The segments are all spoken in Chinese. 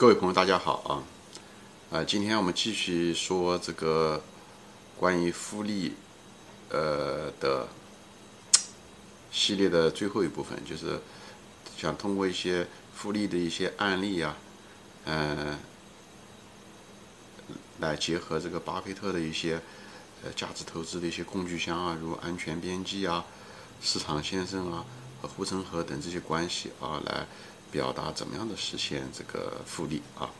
各位朋友，大家好啊！啊，今天我们继续说这个关于复利呃的系列的最后一部分，就是想通过一些复利的一些案例啊，嗯，来结合这个巴菲特的一些呃价值投资的一些工具箱啊，如安全边际啊、市场先生啊和护城河等这些关系啊来。表达怎么样的实现这个复利啊？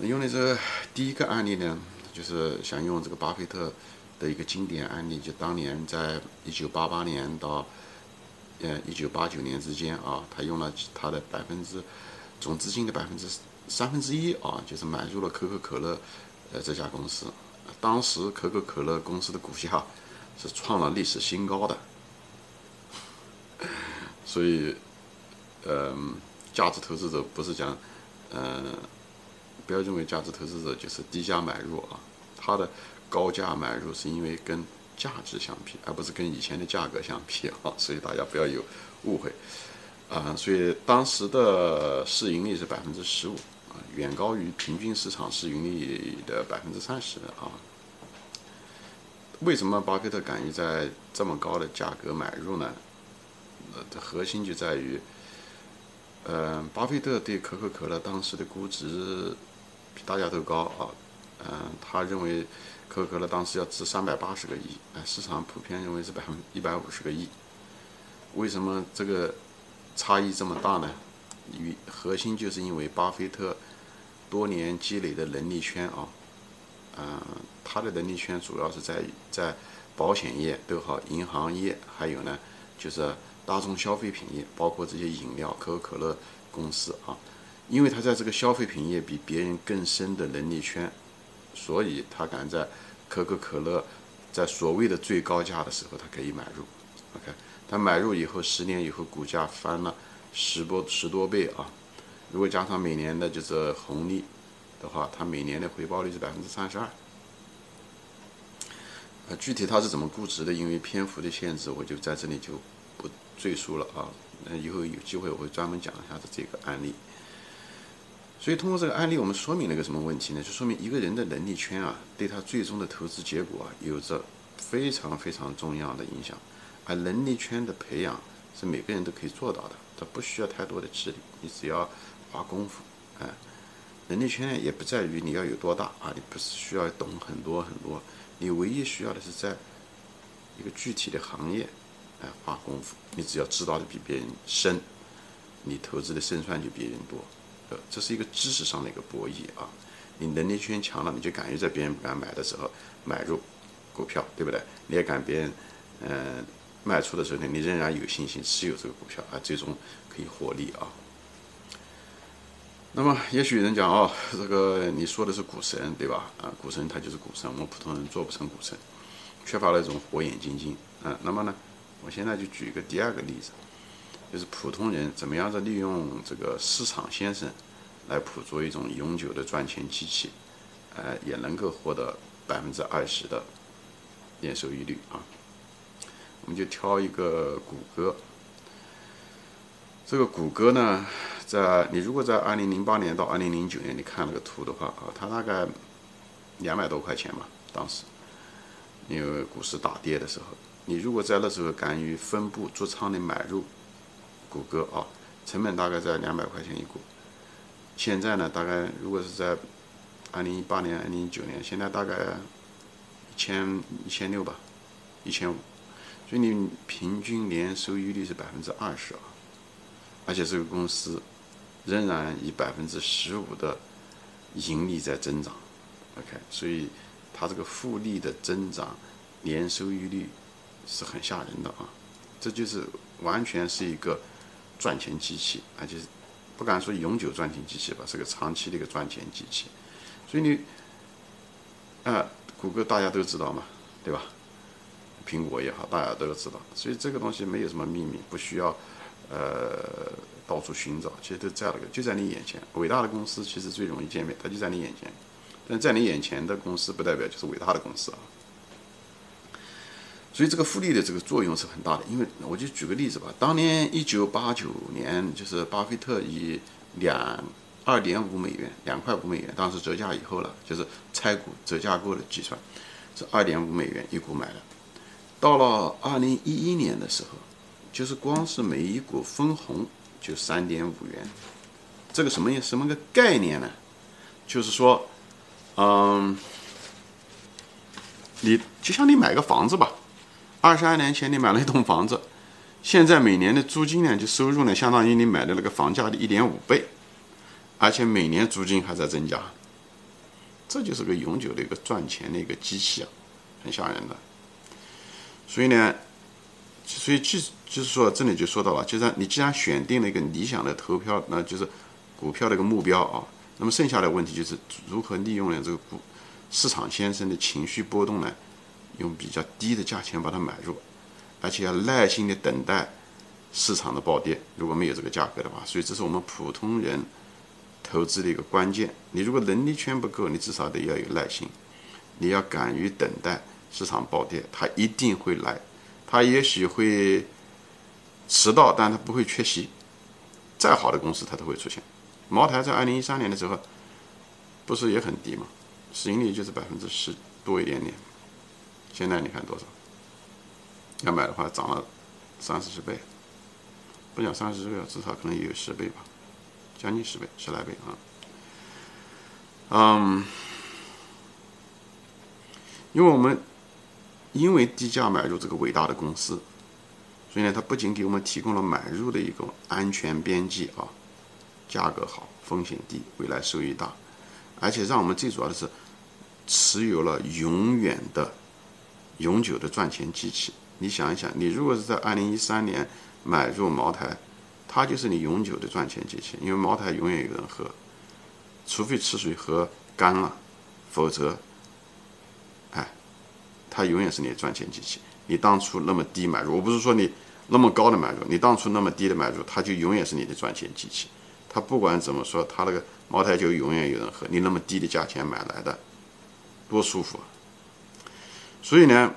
用的这第一个案例呢，就是想用这个巴菲特的一个经典案例，就当年在一九八八年到呃一九八九年之间啊，他用了他的百分之总资金的百分之三分之一啊，就是买入了可口可乐呃这家公司。当时可口可乐公司的股价是创了历史新高的，所以。嗯，价值投资者不是讲，嗯，不要认为价值投资者就是低价买入啊，他的高价买入是因为跟价值相比，而不是跟以前的价格相比啊，所以大家不要有误会啊。所以当时的市盈率是百分之十五啊，远高于平均市场市盈率的百分之三十啊。为什么巴菲特敢于在这么高的价格买入呢？呃，核心就在于。嗯，巴菲特对可口可乐当时的估值比大家都高啊。嗯，他认为可口可乐当时要值三百八十个亿，哎，市场普遍认为是百分一百五十个亿。为什么这个差异这么大呢？与核心就是因为巴菲特多年积累的能力圈啊。嗯，他的能力圈主要是在于在保险业都好，银行业还有呢，就是。大众消费品业，包括这些饮料，可口可乐公司啊，因为他在这个消费品业比别人更深的能力圈，所以他敢在可口可乐在所谓的最高价的时候，他可以买入。OK，他买入以后，十年以后股价翻了十多十多倍啊！如果加上每年的就是红利的话，他每年的回报率是百分之三十二。啊，具体他是怎么估值的？因为篇幅的限制，我就在这里就。赘述了啊，那以后有机会我会专门讲一下子这个案例。所以通过这个案例，我们说明了一个什么问题呢？就说明一个人的能力圈啊，对他最终的投资结果啊，有着非常非常重要的影响。而能力圈的培养是每个人都可以做到的，它不需要太多的智力，你只要花功夫。哎，能力圈也不在于你要有多大啊，你不是需要懂很多很多，你唯一需要的是在一个具体的行业。花功夫，你只要知道的比别人深，你投资的胜算就比别人多。呃，这是一个知识上的一个博弈啊。你能力圈强了，你就敢于在别人不敢买的时候买入股票，对不对？你也敢别人嗯卖出的时候呢，你仍然有信心持有这个股票啊，最终可以获利啊。那么，也许人讲哦，这个你说的是股神对吧？啊，股神他就是股神，我们普通人做不成股神，缺乏了一种火眼金睛啊。那么呢？我现在就举一个第二个例子，就是普通人怎么样子利用这个市场先生来捕捉一种永久的赚钱机器，呃，也能够获得百分之二十的年收益率啊。我们就挑一个谷歌，这个谷歌呢，在你如果在二零零八年到二零零九年你看那个图的话啊，它大概两百多块钱嘛，当时因为股市大跌的时候。你如果在那时候敢于分布做仓的买入谷歌啊，成本大概在两百块钱一股。现在呢，大概如果是在二零一八年、二零一九年，现在大概一千一千六吧，一千五。所以你平均年收益率是百分之二十啊，而且这个公司仍然以百分之十五的盈利在增长。OK，所以它这个复利的增长年收益率。是很吓人的啊，这就是完全是一个赚钱机器，而且不敢说永久赚钱机器吧，是个长期的一个赚钱机器。所以你，啊，谷歌大家都知道嘛，对吧？苹果也好，大家都知道。所以这个东西没有什么秘密，不需要呃到处寻找，其实都在那个就在你眼前。伟大的公司其实最容易见面，它就在你眼前。但在你眼前的公司，不代表就是伟大的公司啊。所以这个复利的这个作用是很大的，因为我就举个例子吧，当年一九八九年，就是巴菲特以两二点五美元，两块五美元，当时折价以后了，就是拆股折价后的计算，是二点五美元一股买的。到了二零一一年的时候，就是光是每一股分红就三点五元，这个什么什么个概念呢？就是说，嗯，你就像你买个房子吧，二十二年前你买了一栋房子，现在每年的租金呢，就收入呢，相当于你买的那个房价的一点五倍。而且每年租金还在增加，这就是个永久的一个赚钱的一个机器啊，很吓人的。所以呢，所以就就是说，这里就说到了，就是你既然选定了一个理想的投票，那就是股票的一个目标啊，那么剩下的问题就是如何利用呢这个股市场先生的情绪波动呢，用比较低的价钱把它买入，而且要耐心的等待市场的暴跌。如果没有这个价格的话，所以这是我们普通人。投资的一个关键，你如果能力圈不够，你至少得要有耐心，你要敢于等待市场暴跌，它一定会来，它也许会迟到，但它不会缺席。再好的公司它都会出现。茅台在二零一三年的时候，不是也很低吗？市盈率就是百分之十多一点点。现在你看多少？要买的话涨了三四十倍，不讲三四十倍，至少可能也有十倍吧。将近十倍，十来倍啊！嗯，因为我们因为低价买入这个伟大的公司，所以呢，它不仅给我们提供了买入的一个安全边际啊，价格好，风险低，未来收益大，而且让我们最主要的是持有了永远的、永久的赚钱机器。你想一想，你如果是在二零一三年买入茅台。它就是你永久的赚钱机器，因为茅台永远有人喝，除非吃水喝干了，否则，哎，它永远是你的赚钱机器。你当初那么低买入，我不是说你那么高的买入，你当初那么低的买入，它就永远是你的赚钱机器。它不管怎么说，它那个茅台就永远有人喝。你那么低的价钱买来的，多舒服啊。所以呢。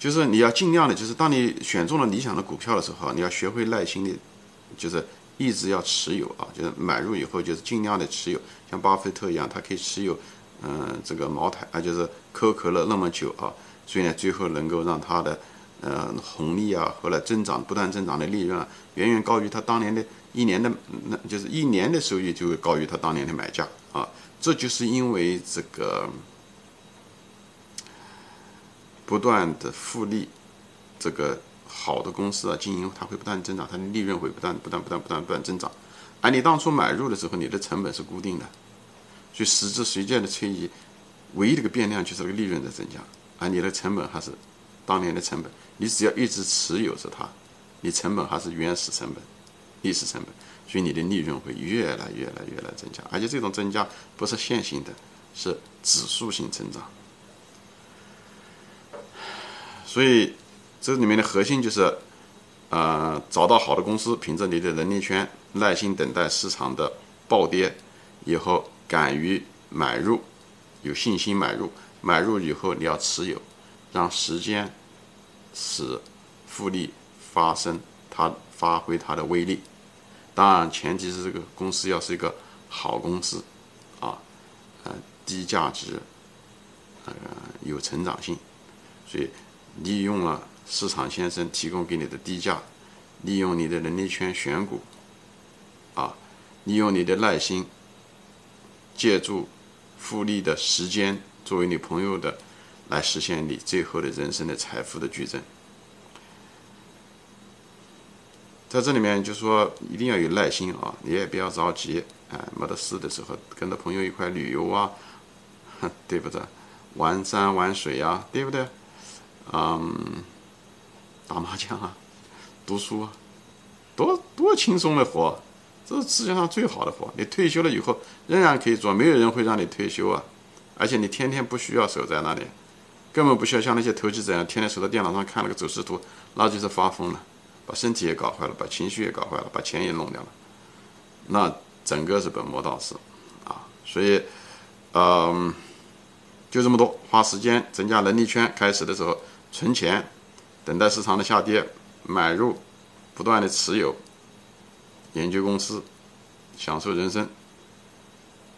就是你要尽量的，就是当你选中了理想的股票的时候，你要学会耐心的，就是一直要持有啊，就是买入以后就是尽量的持有，像巴菲特一样，他可以持有，嗯，这个茅台啊，就是可口可乐那么久啊，所以呢，最后能够让他的，呃，红利啊，后来增长不断增长的利润啊，远远高于他当年的一年的，那就是一年的收益就会高于他当年的买价啊，这就是因为这个。不断的复利，这个好的公司啊，经营它会不断增长，它的利润会不断、不断、不断、不断、不断增长。而你当初买入的时候，你的成本是固定的，所以时至随渐的推移，唯一的一个变量就是这个利润在增加，而你的成本还是当年的成本。你只要一直持有着它，你成本还是原始成本、历史成本，所以你的利润会越来越来越来增加，而且这种增加不是线性的，是指数性增长。所以，这里面的核心就是，呃，找到好的公司，凭着你的能力圈，耐心等待市场的暴跌，以后敢于买入，有信心买入，买入以后你要持有，让时间使复利发生，它发挥它的威力。当然，前提是这个公司要是一个好公司，啊，呃，低价值，呃，有成长性，所以。利用了市场先生提供给你的低价，利用你的能力圈选股，啊，利用你的耐心，借助复利的时间作为你朋友的，来实现你最后的人生的财富的矩阵。在这里面就说一定要有耐心啊，你也不要着急，哎，没得事的时候跟着朋友一块旅游啊，对不对？玩山玩水啊，对不对？嗯，打麻将啊，读书啊，多多轻松的活，这是世界上最好的活。你退休了以后仍然可以做，没有人会让你退休啊。而且你天天不需要守在那里，根本不需要像那些投机者一样天天守在电脑上看那个走势图，那就是发疯了，把身体也搞坏了，把情绪也搞坏了，把钱也弄掉了，那整个是本末倒置啊。所以，嗯，就这么多，花时间增加能力圈，开始的时候。存钱，等待市场的下跌，买入，不断的持有，研究公司，享受人生，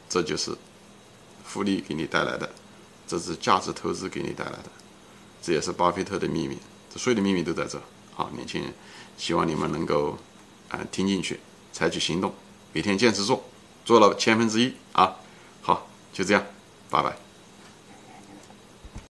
这就是复利给你带来的，这是价值投资给你带来的，这也是巴菲特的秘密，这所有的秘密都在这。好，年轻人，希望你们能够啊听进去，采取行动，每天坚持做，做了千分之一啊。好，就这样，拜拜。